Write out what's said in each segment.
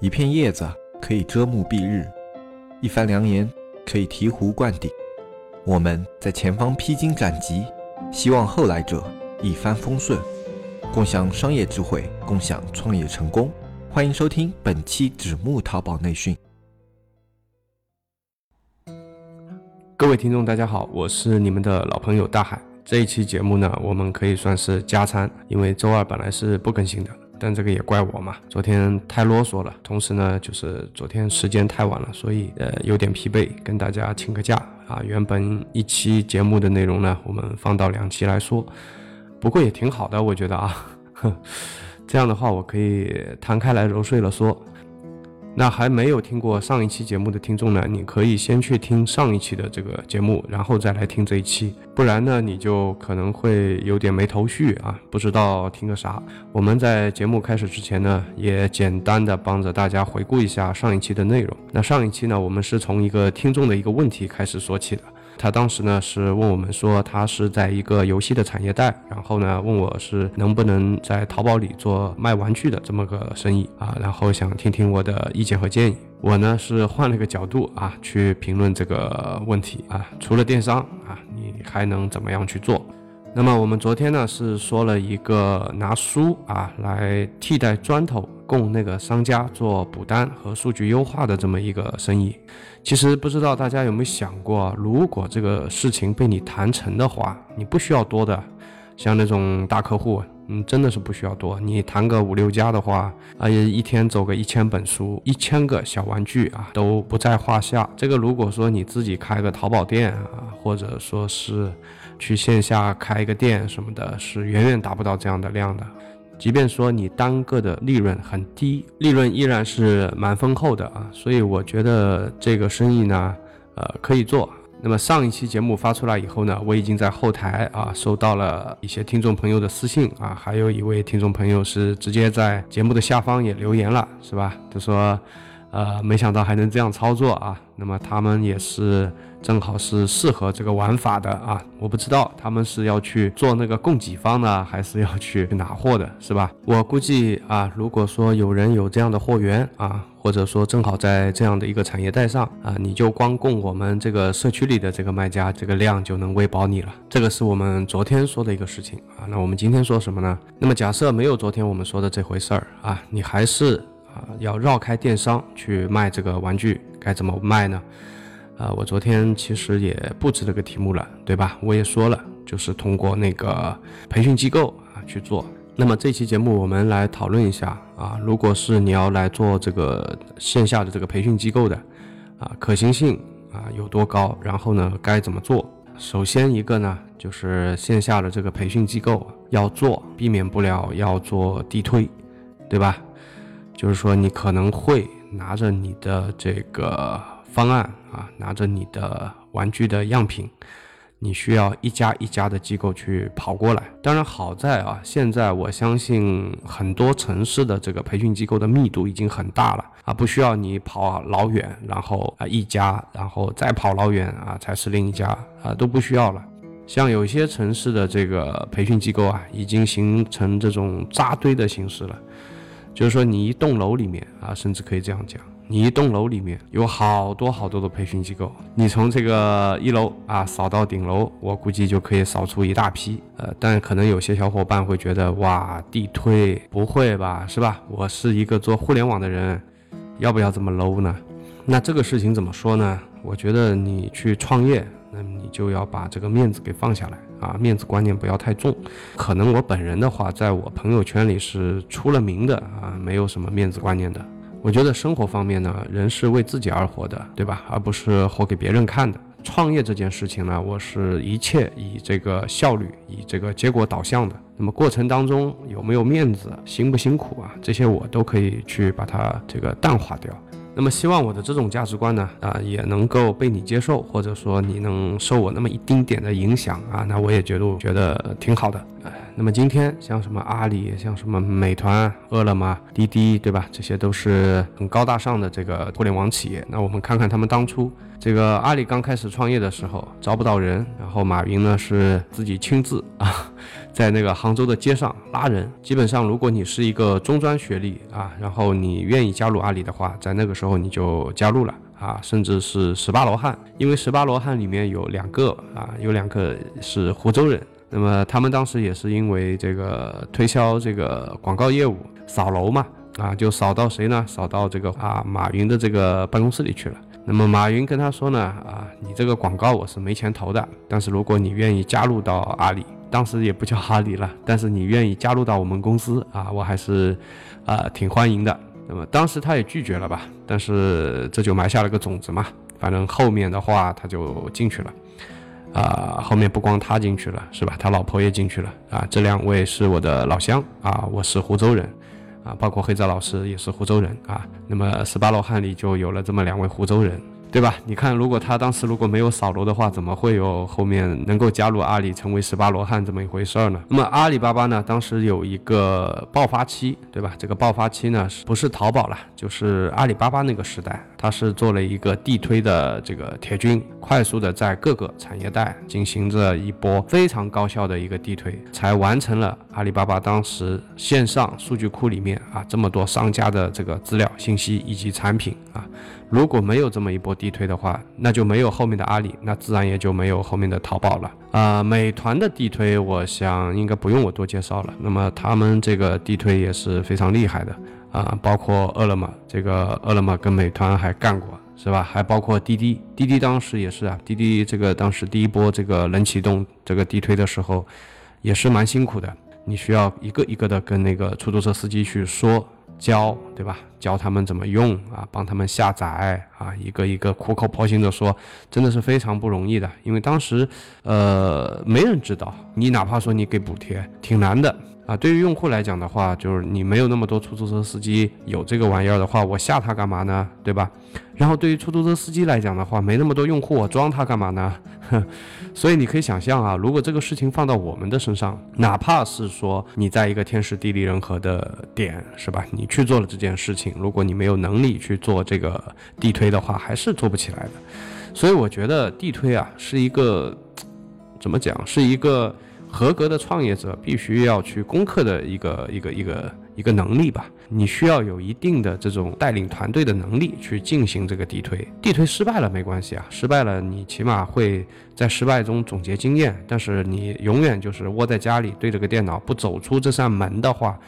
一片叶子可以遮目蔽日，一番良言可以醍醐灌顶。我们在前方披荆斩棘，希望后来者一帆风顺，共享商业智慧，共享创业成功。欢迎收听本期纸木淘宝内训。各位听众，大家好，我是你们的老朋友大海。这一期节目呢，我们可以算是加餐，因为周二本来是不更新的。但这个也怪我嘛，昨天太啰嗦了，同时呢，就是昨天时间太晚了，所以呃有点疲惫，跟大家请个假啊。原本一期节目的内容呢，我们放到两期来说，不过也挺好的，我觉得啊，这样的话我可以摊开来揉碎了说。那还没有听过上一期节目的听众呢，你可以先去听上一期的这个节目，然后再来听这一期，不然呢，你就可能会有点没头绪啊，不知道听个啥。我们在节目开始之前呢，也简单的帮着大家回顾一下上一期的内容。那上一期呢，我们是从一个听众的一个问题开始说起的。他当时呢是问我们说，他是在一个游戏的产业带，然后呢问我是能不能在淘宝里做卖玩具的这么个生意啊，然后想听听我的意见和建议。我呢是换了个角度啊去评论这个问题啊，除了电商啊，你还能怎么样去做？那么我们昨天呢是说了一个拿书啊来替代砖头。供那个商家做补单和数据优化的这么一个生意，其实不知道大家有没有想过，如果这个事情被你谈成的话，你不需要多的，像那种大客户，嗯，真的是不需要多。你谈个五六家的话，啊，一天走个一千本书，一千个小玩具啊，都不在话下。这个如果说你自己开个淘宝店啊，或者说是去线下开一个店什么的，是远远达不到这样的量的。即便说你单个的利润很低，利润依然是蛮丰厚的啊，所以我觉得这个生意呢，呃，可以做。那么上一期节目发出来以后呢，我已经在后台啊收到了一些听众朋友的私信啊，还有一位听众朋友是直接在节目的下方也留言了，是吧？他说，呃，没想到还能这样操作啊。那么他们也是。正好是适合这个玩法的啊！我不知道他们是要去做那个供给方呢，还是要去拿货的，是吧？我估计啊，如果说有人有这样的货源啊，或者说正好在这样的一个产业带上啊，你就光供我们这个社区里的这个卖家，这个量就能喂饱你了。这个是我们昨天说的一个事情啊。那我们今天说什么呢？那么假设没有昨天我们说的这回事儿啊，你还是啊要绕开电商去卖这个玩具，该怎么卖呢？啊，我昨天其实也布置了个题目了，对吧？我也说了，就是通过那个培训机构啊去做。那么这期节目我们来讨论一下啊，如果是你要来做这个线下的这个培训机构的啊，可行性啊有多高？然后呢，该怎么做？首先一个呢，就是线下的这个培训机构要做，避免不了要做地推，对吧？就是说你可能会拿着你的这个。方案啊，拿着你的玩具的样品，你需要一家一家的机构去跑过来。当然，好在啊，现在我相信很多城市的这个培训机构的密度已经很大了啊，不需要你跑老远，然后啊一家，然后再跑老远啊才是另一家啊，都不需要了。像有些城市的这个培训机构啊，已经形成这种扎堆的形式了，就是说你一栋楼里面啊，甚至可以这样讲。你一栋楼里面有好多好多的培训机构，你从这个一楼啊扫到顶楼，我估计就可以扫出一大批。呃，但可能有些小伙伴会觉得，哇，地推不会吧，是吧？我是一个做互联网的人，要不要这么 low 呢？那这个事情怎么说呢？我觉得你去创业，那你就要把这个面子给放下来啊，面子观念不要太重。可能我本人的话，在我朋友圈里是出了名的啊，没有什么面子观念的。我觉得生活方面呢，人是为自己而活的，对吧？而不是活给别人看的。创业这件事情呢，我是一切以这个效率、以这个结果导向的。那么过程当中有没有面子、辛不辛苦啊？这些我都可以去把它这个淡化掉。那么希望我的这种价值观呢，啊，也能够被你接受，或者说你能受我那么一丁点的影响啊，那我也觉得觉得挺好的。那么今天像什么阿里，像什么美团、饿了么、滴滴，对吧？这些都是很高大上的这个互联网企业。那我们看看他们当初这个阿里刚开始创业的时候招不到人，然后马云呢是自己亲自啊在那个杭州的街上拉人。基本上，如果你是一个中专学历啊，然后你愿意加入阿里的话，在那个时候你就加入了啊，甚至是十八罗汉，因为十八罗汉里面有两个啊，有两个是湖州人。那么他们当时也是因为这个推销这个广告业务扫楼嘛，啊，就扫到谁呢？扫到这个啊马云的这个办公室里去了。那么马云跟他说呢，啊，你这个广告我是没钱投的，但是如果你愿意加入到阿里，当时也不叫哈里了，但是你愿意加入到我们公司啊，我还是啊挺欢迎的。那么当时他也拒绝了吧，但是这就埋下了个种子嘛，反正后面的话他就进去了。啊，后面不光他进去了，是吧？他老婆也进去了啊。这两位是我的老乡啊，我是湖州人啊，包括黑泽老师也是湖州人啊。那么十八罗汉里就有了这么两位湖州人。对吧？你看，如果他当时如果没有扫楼的话，怎么会有后面能够加入阿里，成为十八罗汉这么一回事儿呢？那么阿里巴巴呢，当时有一个爆发期，对吧？这个爆发期呢，是不是淘宝了，就是阿里巴巴那个时代，它是做了一个地推的这个铁军，快速的在各个产业带进行着一波非常高效的一个地推，才完成了阿里巴巴当时线上数据库里面啊这么多商家的这个资料信息以及产品啊。如果没有这么一波地推的话，那就没有后面的阿里，那自然也就没有后面的淘宝了啊。美团的地推，我想应该不用我多介绍了。那么他们这个地推也是非常厉害的啊，包括饿了么，这个饿了么跟美团还干过，是吧？还包括滴滴，滴滴当时也是啊，滴滴这个当时第一波这个冷启动这个地推的时候，也是蛮辛苦的，你需要一个一个的跟那个出租车司机去说。教对吧？教他们怎么用啊，帮他们下载啊，一个一个苦口婆心的说，真的是非常不容易的。因为当时，呃，没人知道，你哪怕说你给补贴，挺难的啊。对于用户来讲的话，就是你没有那么多出租车司机有这个玩意儿的话，我下它干嘛呢？对吧？然后对于出租车司机来讲的话，没那么多用户，我装它干嘛呢？所以你可以想象啊，如果这个事情放到我们的身上，哪怕是说你在一个天时地利人和的点，是吧？你去做了这件事情，如果你没有能力去做这个地推的话，还是做不起来的。所以我觉得地推啊，是一个怎么讲，是一个合格的创业者必须要去攻克的一个一个一个一个能力吧。你需要有一定的这种带领团队的能力去进行这个地推，地推失败了没关系啊，失败了你起码会在失败中总结经验，但是你永远就是窝在家里对着个电脑不走出这扇门的话，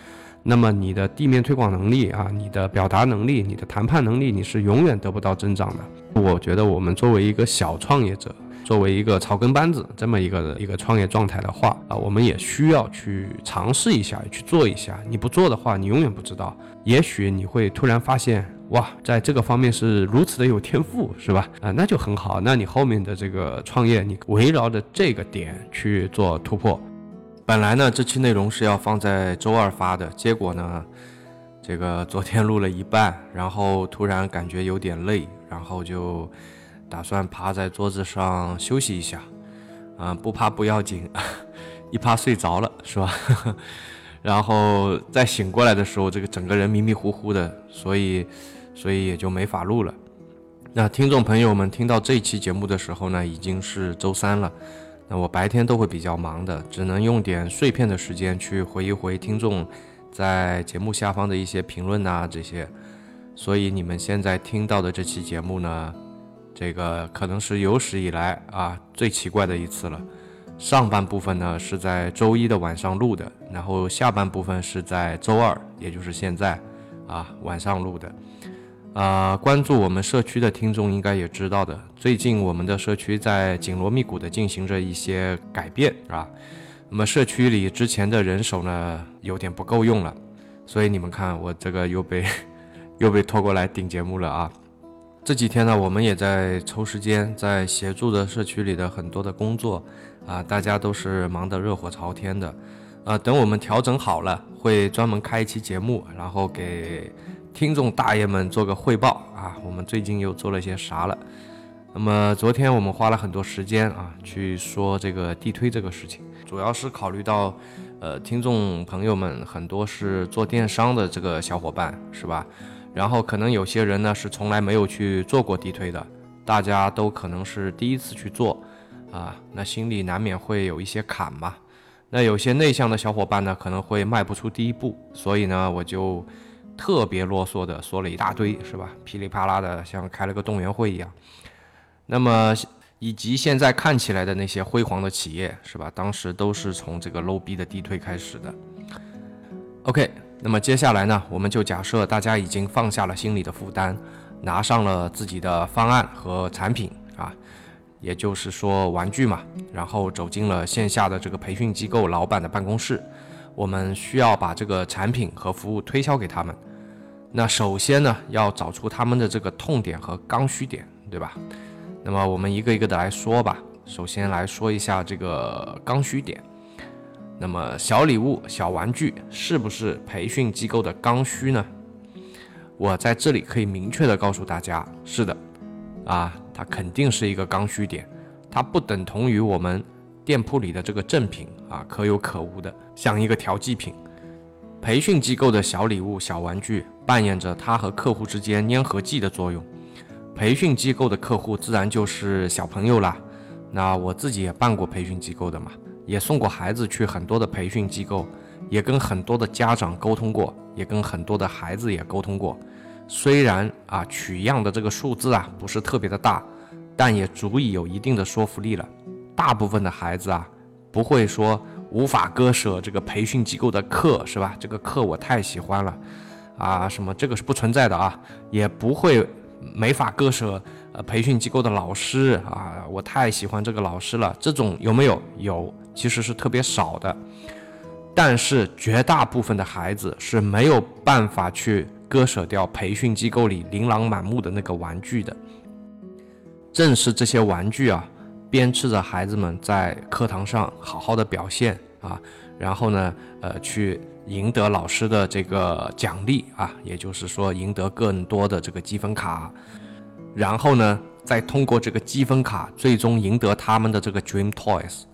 那么你的地面推广能力啊，你的表达能力，你的谈判能力，你是永远得不到增长的。我觉得我们作为一个小创业者。作为一个草根班子这么一个一个创业状态的话啊，我们也需要去尝试一下，去做一下。你不做的话，你永远不知道。也许你会突然发现，哇，在这个方面是如此的有天赋，是吧？啊，那就很好。那你后面的这个创业，你围绕着这个点去做突破。本来呢，这期内容是要放在周二发的，结果呢，这个昨天录了一半，然后突然感觉有点累，然后就。打算趴在桌子上休息一下，嗯，不趴不要紧，一趴睡着了是吧？然后再醒过来的时候，这个整个人迷迷糊糊的，所以，所以也就没法录了。那听众朋友们听到这期节目的时候呢，已经是周三了。那我白天都会比较忙的，只能用点碎片的时间去回一回听众在节目下方的一些评论呐这些。所以你们现在听到的这期节目呢？这个可能是有史以来啊最奇怪的一次了。上半部分呢是在周一的晚上录的，然后下半部分是在周二，也就是现在啊晚上录的。啊，关注我们社区的听众应该也知道的，最近我们的社区在紧锣密鼓的进行着一些改变啊。那么社区里之前的人手呢有点不够用了，所以你们看我这个又被 又被拖过来顶节目了啊。这几天呢，我们也在抽时间，在协助的社区里的很多的工作，啊，大家都是忙得热火朝天的，啊，等我们调整好了，会专门开一期节目，然后给听众大爷们做个汇报啊，我们最近又做了些啥了？那么昨天我们花了很多时间啊，去说这个地推这个事情，主要是考虑到，呃，听众朋友们很多是做电商的这个小伙伴，是吧？然后可能有些人呢是从来没有去做过地推的，大家都可能是第一次去做，啊，那心里难免会有一些坎嘛。那有些内向的小伙伴呢，可能会迈不出第一步，所以呢，我就特别啰嗦的说了一大堆，是吧？噼里啪啦的，像开了个动员会一样。那么，以及现在看起来的那些辉煌的企业，是吧？当时都是从这个 low 逼的地推开始的。OK，那么接下来呢，我们就假设大家已经放下了心理的负担，拿上了自己的方案和产品啊。也就是说，玩具嘛，然后走进了线下的这个培训机构老板的办公室，我们需要把这个产品和服务推销给他们。那首先呢，要找出他们的这个痛点和刚需点，对吧？那么我们一个一个的来说吧。首先来说一下这个刚需点。那么小礼物、小玩具是不是培训机构的刚需呢？我在这里可以明确的告诉大家，是的。啊。它肯定是一个刚需点，它不等同于我们店铺里的这个正品啊，可有可无的，像一个调剂品。培训机构的小礼物、小玩具扮演着它和客户之间粘合剂的作用。培训机构的客户自然就是小朋友啦。那我自己也办过培训机构的嘛，也送过孩子去很多的培训机构，也跟很多的家长沟通过，也跟很多的孩子也沟通过。虽然啊取样的这个数字啊不是特别的大，但也足以有一定的说服力了。大部分的孩子啊不会说无法割舍这个培训机构的课是吧？这个课我太喜欢了啊，什么这个是不存在的啊，也不会没法割舍呃培训机构的老师啊，我太喜欢这个老师了。这种有没有？有，其实是特别少的。但是绝大部分的孩子是没有办法去。割舍掉培训机构里琳琅满目的那个玩具的，正是这些玩具啊，鞭笞着孩子们在课堂上好好的表现啊，然后呢，呃，去赢得老师的这个奖励啊，也就是说赢得更多的这个积分卡，然后呢，再通过这个积分卡，最终赢得他们的这个 Dream Toys。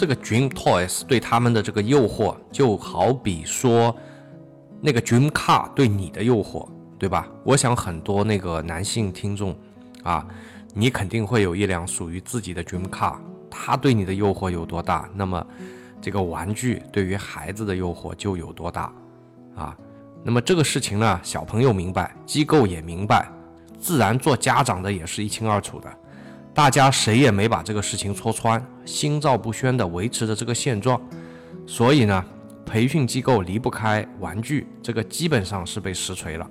这个 Dream Toys 对他们的这个诱惑，就好比说。那个 Dream Car 对你的诱惑，对吧？我想很多那个男性听众，啊，你肯定会有一辆属于自己的 Dream Car，它对你的诱惑有多大，那么这个玩具对于孩子的诱惑就有多大，啊，那么这个事情呢，小朋友明白，机构也明白，自然做家长的也是一清二楚的，大家谁也没把这个事情戳穿，心照不宣地维持着这个现状，所以呢。培训机构离不开玩具，这个基本上是被实锤了。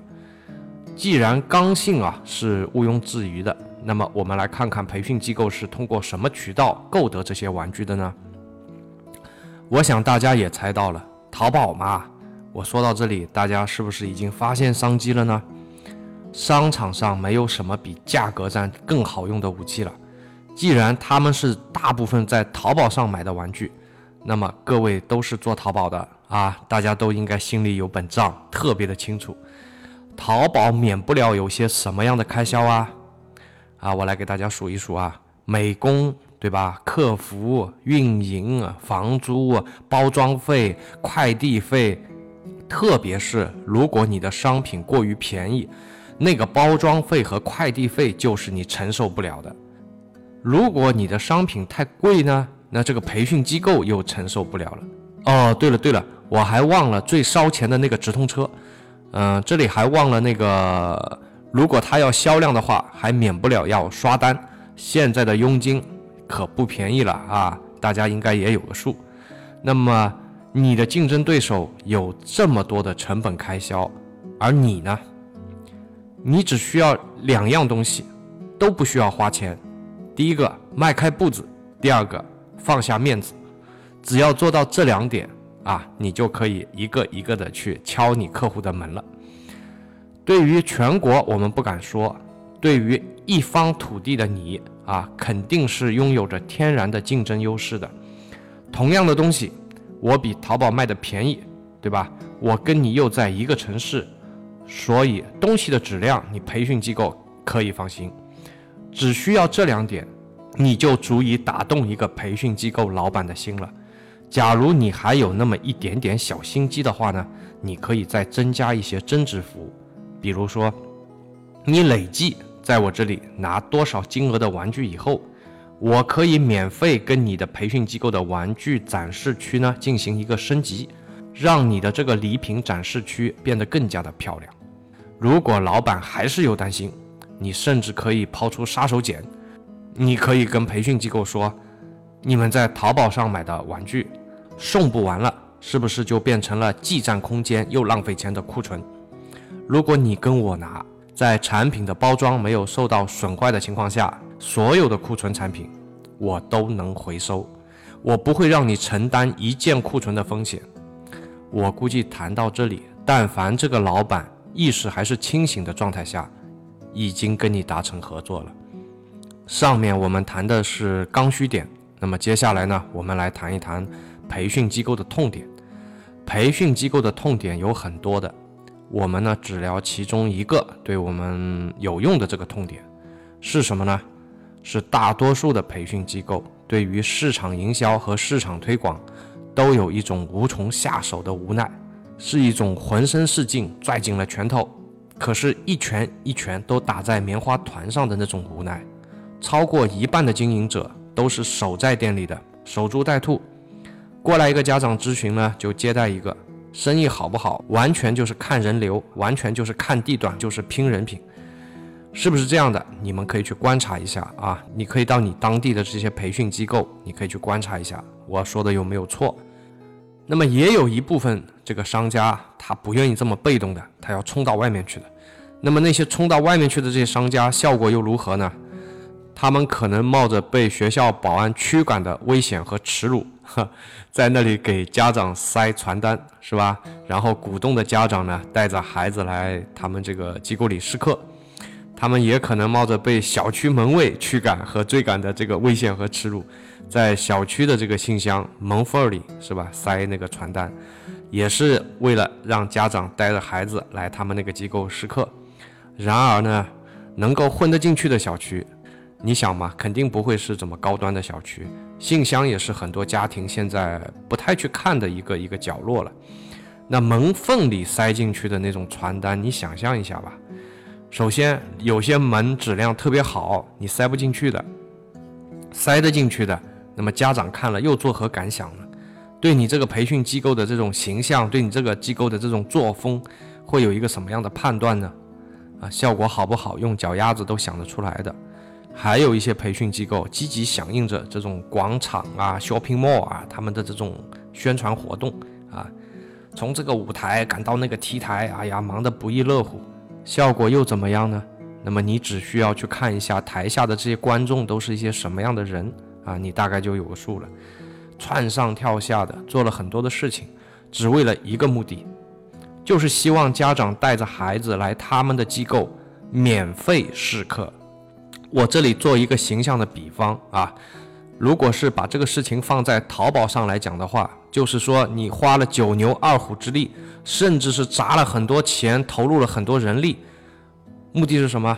既然刚性啊是毋庸置疑的，那么我们来看看培训机构是通过什么渠道购得这些玩具的呢？我想大家也猜到了，淘宝嘛。我说到这里，大家是不是已经发现商机了呢？商场上没有什么比价格战更好用的武器了。既然他们是大部分在淘宝上买的玩具。那么各位都是做淘宝的啊，大家都应该心里有本账，特别的清楚。淘宝免不了有些什么样的开销啊？啊，我来给大家数一数啊，美工对吧？客服、运营、房租、包装费、快递费，特别是如果你的商品过于便宜，那个包装费和快递费就是你承受不了的。如果你的商品太贵呢？那这个培训机构又承受不了了。哦，对了对了，我还忘了最烧钱的那个直通车。嗯，这里还忘了那个，如果他要销量的话，还免不了要刷单。现在的佣金可不便宜了啊，大家应该也有个数。那么你的竞争对手有这么多的成本开销，而你呢？你只需要两样东西，都不需要花钱。第一个，迈开步子；第二个。放下面子，只要做到这两点啊，你就可以一个一个的去敲你客户的门了。对于全国，我们不敢说；对于一方土地的你啊，肯定是拥有着天然的竞争优势的。同样的东西，我比淘宝卖的便宜，对吧？我跟你又在一个城市，所以东西的质量，你培训机构可以放心。只需要这两点。你就足以打动一个培训机构老板的心了。假如你还有那么一点点小心机的话呢，你可以再增加一些增值服务，比如说，你累计在我这里拿多少金额的玩具以后，我可以免费跟你的培训机构的玩具展示区呢进行一个升级，让你的这个礼品展示区变得更加的漂亮。如果老板还是有担心，你甚至可以抛出杀手锏，你可以跟培训机构说，你们在淘宝上买的玩具送不完了，是不是就变成了既占空间又浪费钱的库存？如果你跟我拿，在产品的包装没有受到损坏的情况下。所有的库存产品，我都能回收，我不会让你承担一件库存的风险。我估计谈到这里，但凡这个老板意识还是清醒的状态下，已经跟你达成合作了。上面我们谈的是刚需点，那么接下来呢，我们来谈一谈培训机构的痛点。培训机构的痛点有很多的，我们呢只聊其中一个对我们有用的这个痛点是什么呢？是大多数的培训机构对于市场营销和市场推广，都有一种无从下手的无奈，是一种浑身是劲拽紧了拳头，可是，一拳一拳都打在棉花团上的那种无奈。超过一半的经营者都是守在店里的，守株待兔。过来一个家长咨询呢，就接待一个，生意好不好，完全就是看人流，完全就是看地段，就是拼人品。是不是这样的？你们可以去观察一下啊！你可以到你当地的这些培训机构，你可以去观察一下，我说的有没有错？那么也有一部分这个商家，他不愿意这么被动的，他要冲到外面去的。那么那些冲到外面去的这些商家，效果又如何呢？他们可能冒着被学校保安驱赶的危险和耻辱，在那里给家长塞传单，是吧？然后鼓动的家长呢，带着孩子来他们这个机构里试课。他们也可能冒着被小区门卫驱赶和追赶的这个危险和耻辱，在小区的这个信箱门缝里，是吧？塞那个传单，也是为了让家长带着孩子来他们那个机构试课。然而呢，能够混得进去的小区，你想嘛，肯定不会是怎么高端的小区。信箱也是很多家庭现在不太去看的一个一个角落了。那门缝里塞进去的那种传单，你想象一下吧。首先，有些门质量特别好，你塞不进去的；塞得进去的，那么家长看了又作何感想呢？对你这个培训机构的这种形象，对你这个机构的这种作风，会有一个什么样的判断呢？啊，效果好不好，用脚丫子都想得出来的。还有一些培训机构积极响应着这种广场啊、shopping mall 啊他们的这种宣传活动啊，从这个舞台赶到那个 T 台，哎呀，忙得不亦乐乎。效果又怎么样呢？那么你只需要去看一下台下的这些观众都是一些什么样的人啊，你大概就有个数了。窜上跳下的做了很多的事情，只为了一个目的，就是希望家长带着孩子来他们的机构免费试课。我这里做一个形象的比方啊，如果是把这个事情放在淘宝上来讲的话，就是说你花了九牛二虎之力。甚至是砸了很多钱，投入了很多人力，目的是什么？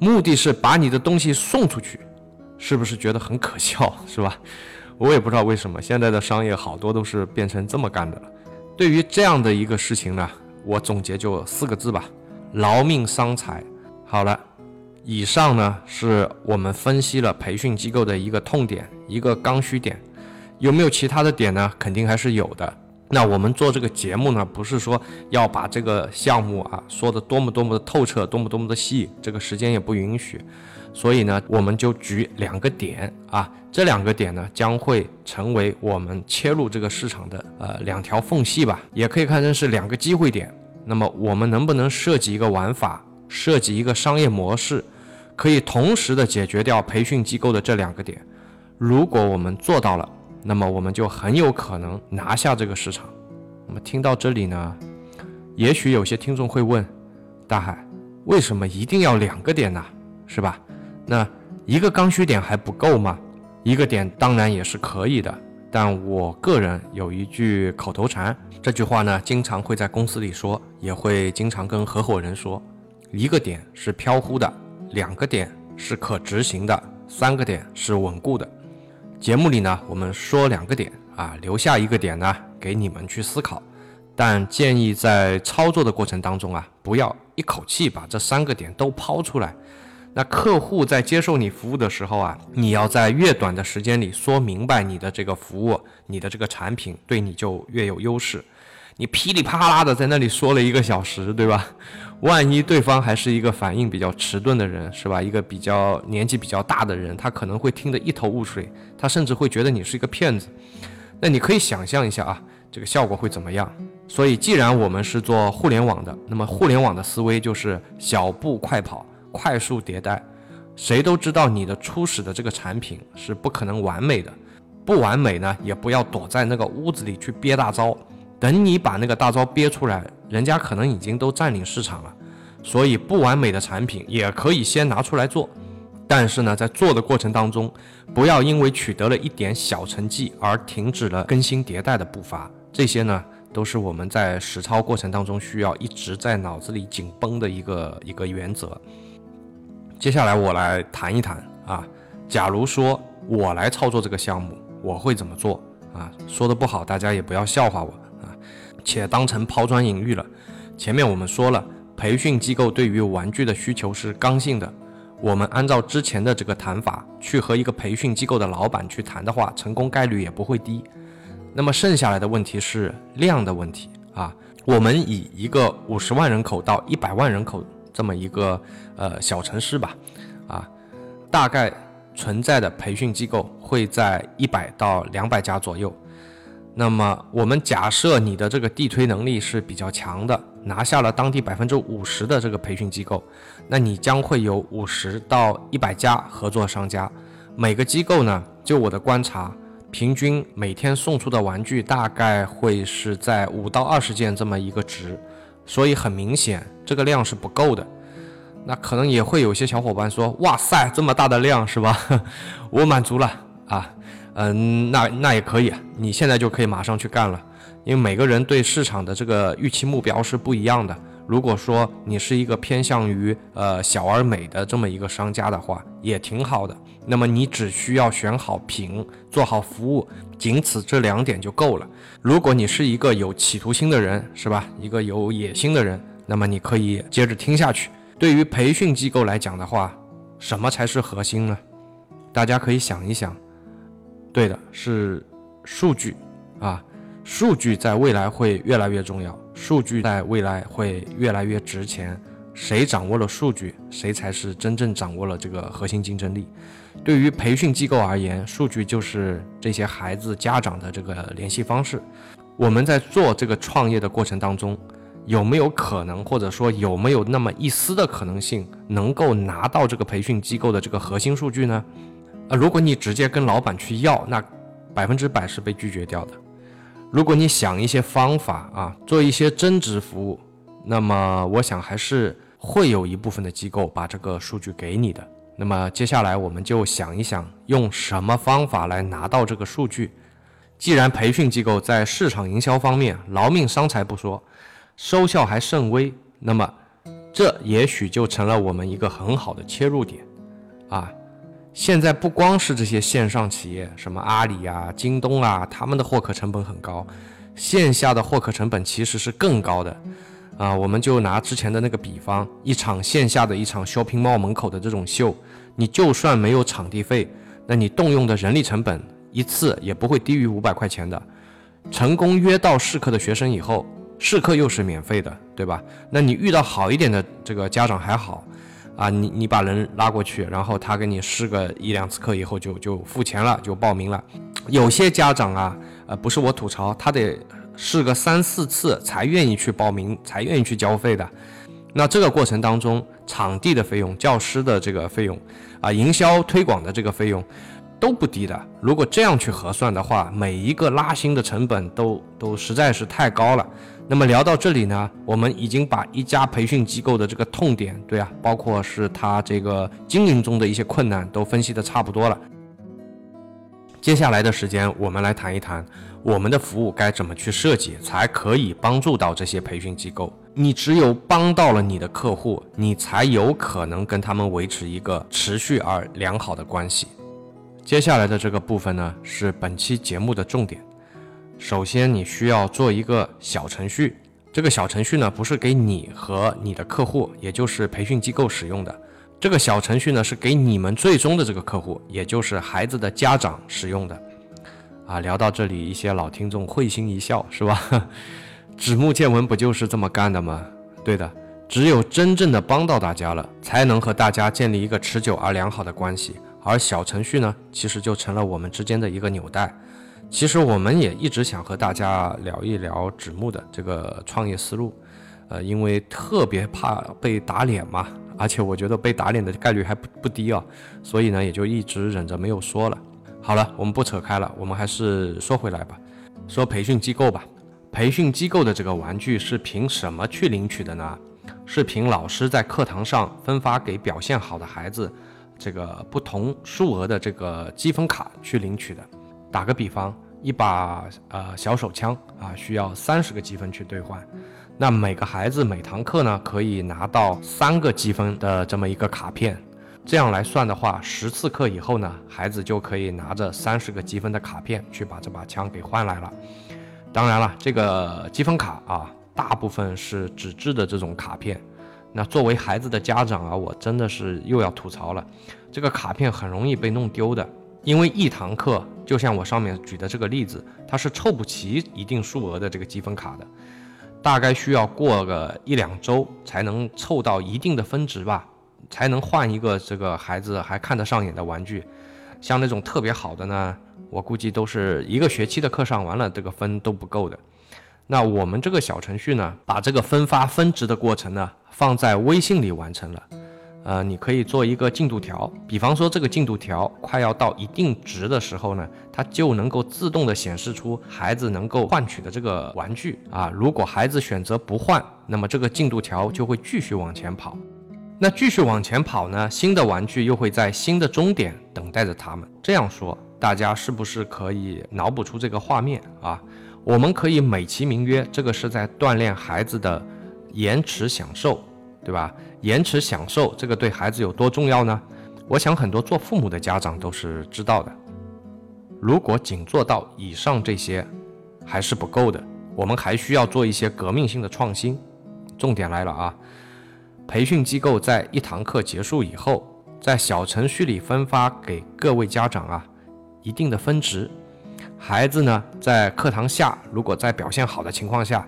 目的是把你的东西送出去，是不是觉得很可笑，是吧？我也不知道为什么现在的商业好多都是变成这么干的了。对于这样的一个事情呢，我总结就四个字吧：劳命伤财。好了，以上呢是我们分析了培训机构的一个痛点，一个刚需点，有没有其他的点呢？肯定还是有的。那我们做这个节目呢，不是说要把这个项目啊说的多么多么的透彻，多么多么的细，这个时间也不允许，所以呢，我们就举两个点啊，这两个点呢将会成为我们切入这个市场的呃两条缝隙吧，也可以看成是两个机会点。那么我们能不能设计一个玩法，设计一个商业模式，可以同时的解决掉培训机构的这两个点？如果我们做到了。那么我们就很有可能拿下这个市场。那么听到这里呢，也许有些听众会问：大海，为什么一定要两个点呢？是吧？那一个刚需点还不够吗？一个点当然也是可以的，但我个人有一句口头禅，这句话呢，经常会在公司里说，也会经常跟合伙人说：一个点是飘忽的，两个点是可执行的，三个点是稳固的。节目里呢，我们说两个点啊，留下一个点呢，给你们去思考。但建议在操作的过程当中啊，不要一口气把这三个点都抛出来，那客户在接受你服务的时候啊，你要在越短的时间里说明白你的这个服务，你的这个产品对你就越有优势。你噼里啪啦的在那里说了一个小时，对吧？万一对方还是一个反应比较迟钝的人，是吧？一个比较年纪比较大的人，他可能会听得一头雾水，他甚至会觉得你是一个骗子。那你可以想象一下啊，这个效果会怎么样？所以，既然我们是做互联网的，那么互联网的思维就是小步快跑。快速迭代，谁都知道你的初始的这个产品是不可能完美的，不完美呢，也不要躲在那个屋子里去憋大招，等你把那个大招憋出来，人家可能已经都占领市场了。所以不完美的产品也可以先拿出来做，但是呢，在做的过程当中，不要因为取得了一点小成绩而停止了更新迭代的步伐。这些呢，都是我们在实操过程当中需要一直在脑子里紧绷的一个一个原则。接下来我来谈一谈啊，假如说我来操作这个项目，我会怎么做啊？说的不好，大家也不要笑话我，且当成抛砖引玉了。前面我们说了，培训机构对于玩具的需求是刚性的，我们按照之前的这个谈法去和一个培训机构的老板去谈的话，成功概率也不会低。那么剩下来的问题是量的问题啊，我们以一个五十万人口到一百万人口。这么一个呃小城市吧，啊，大概存在的培训机构会在一百到两百家左右。那么我们假设你的这个地推能力是比较强的，拿下了当地百分之五十的这个培训机构，那你将会有五十到一百家合作商家。每个机构呢，就我的观察，平均每天送出的玩具大概会是在五到二十件这么一个值。所以很明显，这个量是不够的。那可能也会有些小伙伴说：“哇塞，这么大的量是吧？我满足了啊。”嗯，那那也可以，你现在就可以马上去干了。因为每个人对市场的这个预期目标是不一样的。如果说你是一个偏向于呃小而美的这么一个商家的话，也挺好的。那么你只需要选好品，做好服务，仅此这两点就够了。如果你是一个有企图心的人，是吧？一个有野心的人，那么你可以接着听下去。对于培训机构来讲的话，什么才是核心呢？大家可以想一想。对的，是数据啊，数据在未来会越来越重要，数据在未来会越来越值钱。谁掌握了数据，谁才是真正掌握了这个核心竞争力。对于培训机构而言，数据就是这些孩子家长的这个联系方式。我们在做这个创业的过程当中，有没有可能，或者说有没有那么一丝的可能性，能够拿到这个培训机构的这个核心数据呢？啊，如果你直接跟老板去要，那百分之百是被拒绝掉的。如果你想一些方法啊，做一些增值服务，那么我想还是。会有一部分的机构把这个数据给你的。那么接下来我们就想一想，用什么方法来拿到这个数据。既然培训机构在市场营销方面劳命伤财不说，收效还甚微，那么这也许就成了我们一个很好的切入点啊。现在不光是这些线上企业，什么阿里啊、京东啊，他们的获客成本很高，线下的获客成本其实是更高的。啊，我们就拿之前的那个比方，一场线下的一场 shopping mall 门口的这种秀，你就算没有场地费，那你动用的人力成本一次也不会低于五百块钱的。成功约到试课的学生以后，试课又是免费的，对吧？那你遇到好一点的这个家长还好，啊，你你把人拉过去，然后他给你试个一两次课以后就就付钱了，就报名了。有些家长啊，呃，不是我吐槽，他得。试个三四次才愿意去报名，才愿意去交费的。那这个过程当中，场地的费用、教师的这个费用啊、营销推广的这个费用都不低的。如果这样去核算的话，每一个拉新的成本都都实在是太高了。那么聊到这里呢，我们已经把一家培训机构的这个痛点，对啊，包括是他这个经营中的一些困难，都分析的差不多了。接下来的时间，我们来谈一谈我们的服务该怎么去设计，才可以帮助到这些培训机构。你只有帮到了你的客户，你才有可能跟他们维持一个持续而良好的关系。接下来的这个部分呢，是本期节目的重点。首先，你需要做一个小程序。这个小程序呢，不是给你和你的客户，也就是培训机构使用的，这个小程序呢是给你们最终的这个客户，也就是孩子的家长使用的。啊，聊到这里，一些老听众会心一笑，是吧？指木见闻不就是这么干的吗？对的，只有真正的帮到大家了，才能和大家建立一个持久而良好的关系。而小程序呢，其实就成了我们之间的一个纽带。其实我们也一直想和大家聊一聊纸木的这个创业思路，呃，因为特别怕被打脸嘛，而且我觉得被打脸的概率还不不低啊，所以呢，也就一直忍着没有说了。好了，我们不扯开了，我们还是说回来吧，说培训机构吧。培训机构的这个玩具是凭什么去领取的呢？是凭老师在课堂上分发给表现好的孩子这个不同数额的这个积分卡去领取的。打个比方，一把呃小手枪啊，需要三十个积分去兑换。那每个孩子每堂课呢，可以拿到三个积分的这么一个卡片。这样来算的话，十次课以后呢，孩子就可以拿着三十个积分的卡片去把这把枪给换来了。当然了，这个积分卡啊，大部分是纸质的这种卡片。那作为孩子的家长啊，我真的是又要吐槽了，这个卡片很容易被弄丢的。因为一堂课，就像我上面举的这个例子，它是凑不齐一定数额的这个积分卡的，大概需要过个一两周才能凑到一定的分值吧，才能换一个这个孩子还看得上眼的玩具。像那种特别好的呢，我估计都是一个学期的课上完了，这个分都不够的。那我们这个小程序呢，把这个分发分值的过程呢，放在微信里完成了。呃，你可以做一个进度条，比方说这个进度条快要到一定值的时候呢，它就能够自动的显示出孩子能够换取的这个玩具啊。如果孩子选择不换，那么这个进度条就会继续往前跑。那继续往前跑呢，新的玩具又会在新的终点等待着他们。这样说，大家是不是可以脑补出这个画面啊？我们可以美其名曰，这个是在锻炼孩子的延迟享受。对吧？延迟享受这个对孩子有多重要呢？我想很多做父母的家长都是知道的。如果仅做到以上这些还是不够的，我们还需要做一些革命性的创新。重点来了啊！培训机构在一堂课结束以后，在小程序里分发给各位家长啊一定的分值。孩子呢，在课堂下如果在表现好的情况下，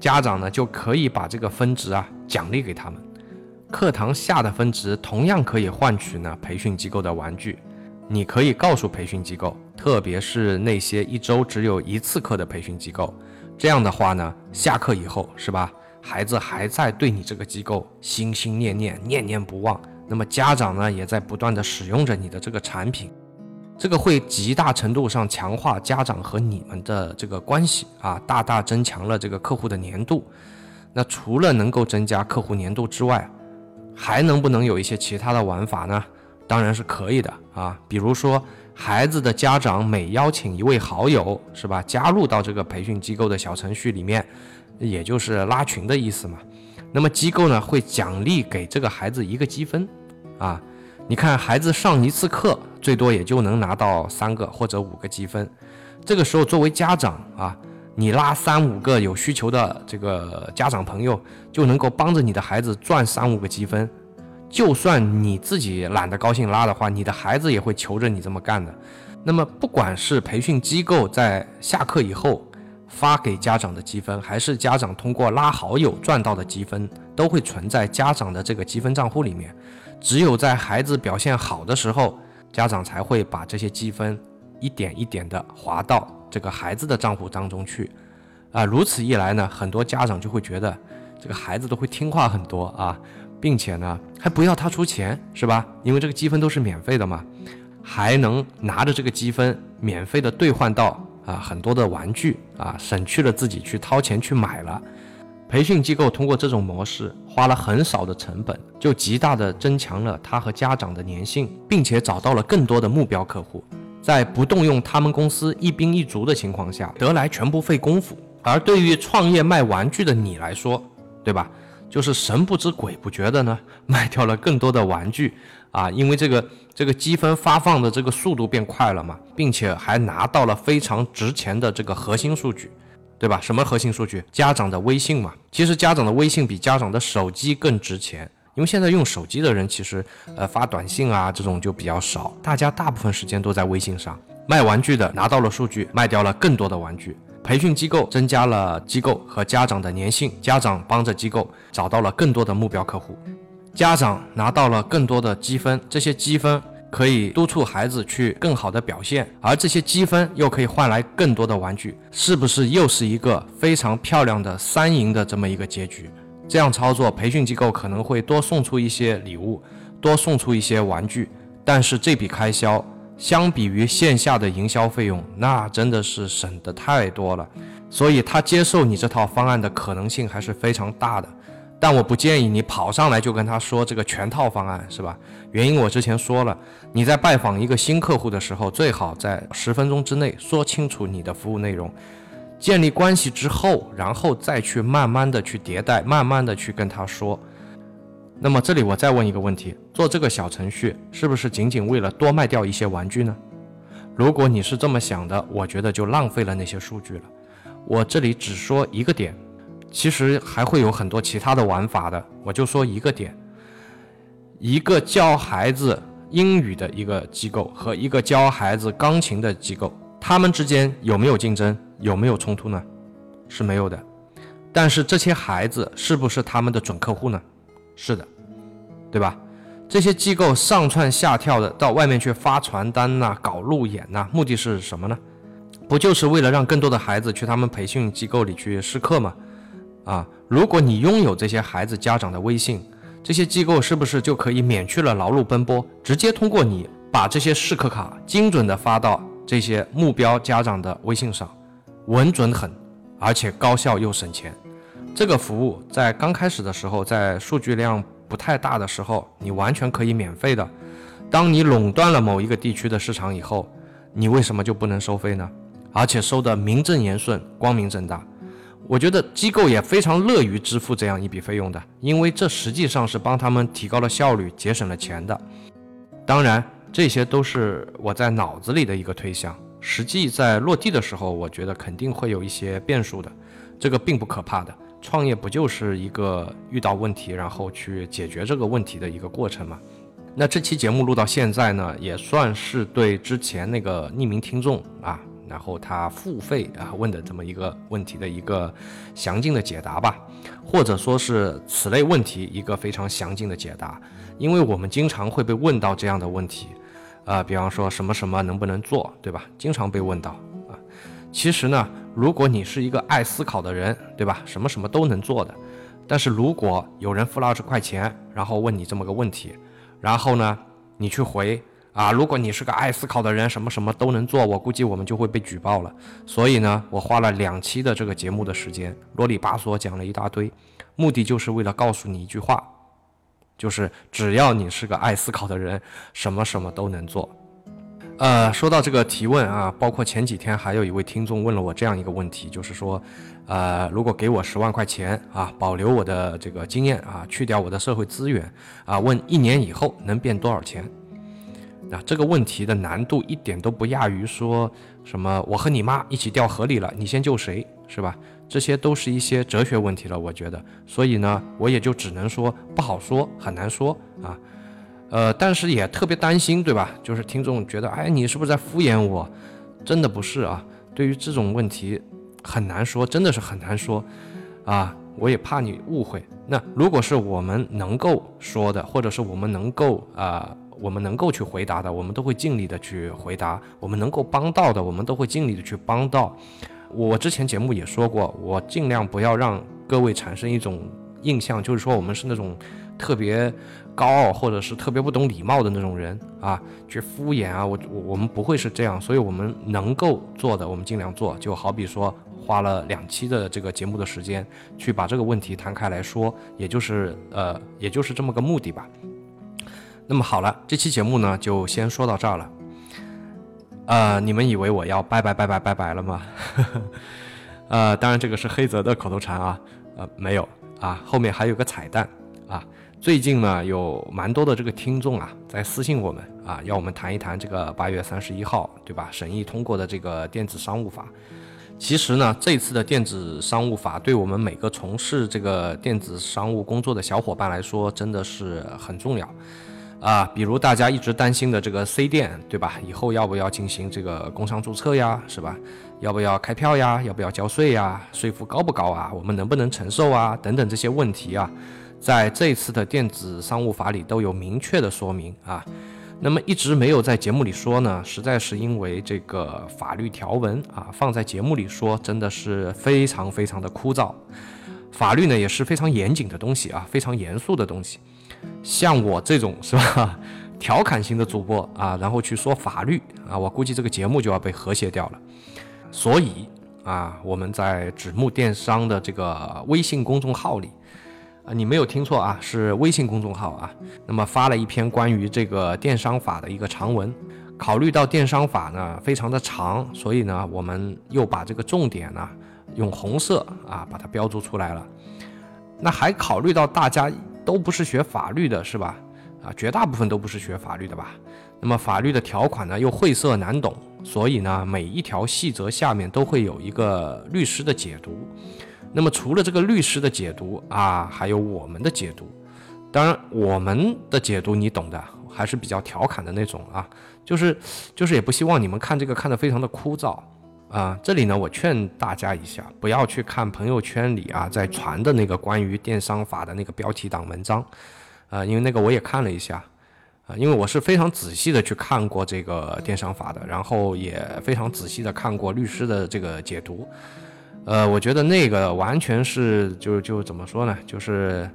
家长呢就可以把这个分值啊。奖励给他们，课堂下的分值同样可以换取呢培训机构的玩具。你可以告诉培训机构，特别是那些一周只有一次课的培训机构，这样的话呢，下课以后是吧，孩子还在对你这个机构心心念念、念念不忘，那么家长呢也在不断的使用着你的这个产品，这个会极大程度上强化家长和你们的这个关系啊，大大增强了这个客户的粘度。那除了能够增加客户粘度之外，还能不能有一些其他的玩法呢？当然是可以的啊，比如说孩子的家长每邀请一位好友，是吧？加入到这个培训机构的小程序里面，也就是拉群的意思嘛。那么机构呢会奖励给这个孩子一个积分，啊，你看孩子上一次课最多也就能拿到三个或者五个积分，这个时候作为家长啊。你拉三五个有需求的这个家长朋友，就能够帮着你的孩子赚三五个积分。就算你自己懒得高兴拉的话，你的孩子也会求着你这么干的。那么，不管是培训机构在下课以后发给家长的积分，还是家长通过拉好友赚到的积分，都会存在家长的这个积分账户里面。只有在孩子表现好的时候，家长才会把这些积分一点一点的划到。这个孩子的账户当中去，啊，如此一来呢，很多家长就会觉得这个孩子都会听话很多啊，并且呢还不要他出钱，是吧？因为这个积分都是免费的嘛，还能拿着这个积分免费的兑换到啊很多的玩具啊，省去了自己去掏钱去买了。培训机构通过这种模式，花了很少的成本，就极大的增强了他和家长的粘性，并且找到了更多的目标客户。在不动用他们公司一兵一卒的情况下，得来全不费工夫。而对于创业卖玩具的你来说，对吧？就是神不知鬼不觉的呢，卖掉了更多的玩具啊，因为这个这个积分发放的这个速度变快了嘛，并且还拿到了非常值钱的这个核心数据，对吧？什么核心数据？家长的微信嘛。其实家长的微信比家长的手机更值钱。因为现在用手机的人其实呃发短信啊这种就比较少，大家大部分时间都在微信上。卖玩具的拿到了数据，卖掉了更多的玩具；培训机构增加了机构和家长的粘性，家长帮着机构找到了更多的目标客户；家长拿到了更多的积分，这些积分可以督促孩子去更好的表现，而这些积分又可以换来更多的玩具，是不是又是一个非常漂亮的三赢的这么一个结局？这样操作，培训机构可能会多送出一些礼物，多送出一些玩具，但是这笔开销。相比于线下的营销费用，那真的是省得太多了，所以他接受你这套方案的可能性还是非常大的。但我不建议你跑上来就跟他说这个全套方案，是吧？原因我之前说了，你在拜访一个新客户的时候，最好在十分钟之内说清楚你的服务内容，建立关系之后，然后再去慢慢的去迭代，慢慢的去跟他说。那么这里我再问一个问题：做这个小程序是不是仅仅为了多卖掉一些玩具呢？如果你是这么想的，我觉得就浪费了那些数据了。我这里只说一个点，其实还会有很多其他的玩法的。我就说一个点：一个教孩子英语的一个机构和一个教孩子钢琴的机构，他们之间有没有竞争？有没有冲突呢？是没有的。但是这些孩子是不是他们的准客户呢？是的，对吧？这些机构上蹿下跳的到外面去发传单呐，搞路演呐，目的是什么呢？不就是为了让更多的孩子去他们培训机构里去试课吗？啊，如果你拥有这些孩子家长的微信，这些机构是不是就可以免去了劳碌奔波，直接通过你把这些试课卡精准的发到这些目标家长的微信上，稳准狠，而且高效又省钱。这个服务在刚开始的时候，在数据量不太大的时候，你完全可以免费的。当你垄断了某一个地区的市场以后，你为什么就不能收费呢？而且收的名正言顺、光明正大。我觉得机构也非常乐于支付这样一笔费用的，因为这实际上是帮他们提高了效率、节省了钱的。当然，这些都是我在脑子里的一个推想，实际在落地的时候，我觉得肯定会有一些变数的。这个并不可怕的。创业不就是一个遇到问题，然后去解决这个问题的一个过程吗？那这期节目录到现在呢，也算是对之前那个匿名听众啊，然后他付费啊问的这么一个问题的一个详尽的解答吧，或者说是此类问题一个非常详尽的解答。因为我们经常会被问到这样的问题，啊，比方说什么什么能不能做，对吧？经常被问到啊。其实呢。如果你是一个爱思考的人，对吧？什么什么都能做的。但是如果有人付了二十块钱，然后问你这么个问题，然后呢，你去回啊，如果你是个爱思考的人，什么什么都能做，我估计我们就会被举报了。所以呢，我花了两期的这个节目的时间，啰里吧嗦讲了一大堆，目的就是为了告诉你一句话，就是只要你是个爱思考的人，什么什么都能做。呃，说到这个提问啊，包括前几天还有一位听众问了我这样一个问题，就是说，呃，如果给我十万块钱啊，保留我的这个经验啊，去掉我的社会资源啊，问一年以后能变多少钱？那这个问题的难度一点都不亚于说什么我和你妈一起掉河里了，你先救谁，是吧？这些都是一些哲学问题了，我觉得，所以呢，我也就只能说不好说，很难说啊。呃，但是也特别担心，对吧？就是听众觉得，哎，你是不是在敷衍我？真的不是啊。对于这种问题，很难说，真的是很难说啊。我也怕你误会。那如果是我们能够说的，或者是我们能够啊，我们能够去回答的，我们都会尽力的去回答。我们能够帮到的，我们都会尽力的去帮到。我之前节目也说过，我尽量不要让各位产生一种印象，就是说我们是那种特别。高傲或者是特别不懂礼貌的那种人啊，去敷衍啊，我我我们不会是这样，所以我们能够做的，我们尽量做。就好比说，花了两期的这个节目的时间，去把这个问题摊开来说，也就是呃，也就是这么个目的吧。那么好了，这期节目呢就先说到这儿了。呃，你们以为我要拜拜拜拜拜拜了吗？呃，当然这个是黑泽的口头禅啊，呃，没有啊，后面还有个彩蛋啊。最近呢，有蛮多的这个听众啊，在私信我们啊，要我们谈一谈这个八月三十一号，对吧？审议通过的这个电子商务法。其实呢，这次的电子商务法对我们每个从事这个电子商务工作的小伙伴来说，真的是很重要啊。比如大家一直担心的这个 C 店，对吧？以后要不要进行这个工商注册呀，是吧？要不要开票呀？要不要交税呀？税负高不高啊？我们能不能承受啊？等等这些问题啊，在这次的电子商务法里都有明确的说明啊。那么一直没有在节目里说呢，实在是因为这个法律条文啊，放在节目里说真的是非常非常的枯燥。法律呢也是非常严谨的东西啊，非常严肃的东西。像我这种是吧，调侃型的主播啊，然后去说法律啊，我估计这个节目就要被和谐掉了。所以啊，我们在纸木电商的这个微信公众号里。啊，你没有听错啊，是微信公众号啊。那么发了一篇关于这个电商法的一个长文。考虑到电商法呢非常的长，所以呢我们又把这个重点呢用红色啊把它标注出来了。那还考虑到大家都不是学法律的，是吧？啊，绝大部分都不是学法律的吧？那么法律的条款呢又晦涩难懂，所以呢每一条细则下面都会有一个律师的解读。那么除了这个律师的解读啊，还有我们的解读。当然，我们的解读你懂的，还是比较调侃的那种啊，就是就是也不希望你们看这个看得非常的枯燥啊。这里呢，我劝大家一下，不要去看朋友圈里啊在传的那个关于电商法的那个标题党文章啊，因为那个我也看了一下啊，因为我是非常仔细的去看过这个电商法的，然后也非常仔细的看过律师的这个解读。呃，我觉得那个完全是就就怎么说呢？就是，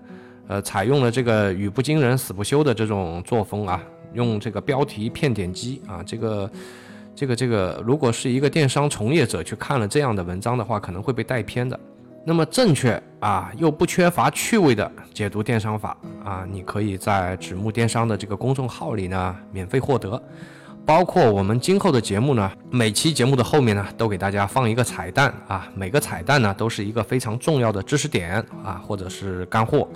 呃，采用了这个语不惊人死不休的这种作风啊，用这个标题骗点击啊，这个，这个这个，如果是一个电商从业者去看了这样的文章的话，可能会被带偏的。那么正确啊，又不缺乏趣味的解读电商法啊，你可以在纸木电商的这个公众号里呢免费获得。包括我们今后的节目呢，每期节目的后面呢，都给大家放一个彩蛋啊，每个彩蛋呢都是一个非常重要的知识点啊，或者是干货，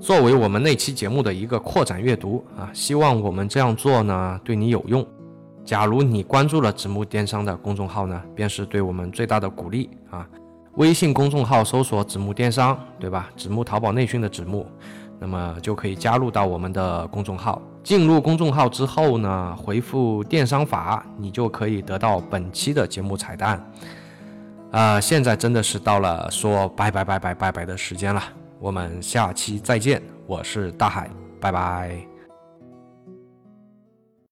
作为我们那期节目的一个扩展阅读啊，希望我们这样做呢对你有用。假如你关注了子木电商的公众号呢，便是对我们最大的鼓励啊。微信公众号搜索“子木电商”，对吧？子木淘宝内训的子木。那么就可以加入到我们的公众号。进入公众号之后呢，回复“电商法”，你就可以得到本期的节目彩蛋。啊，现在真的是到了说拜拜拜拜拜拜的时间了。我们下期再见，我是大海，拜拜。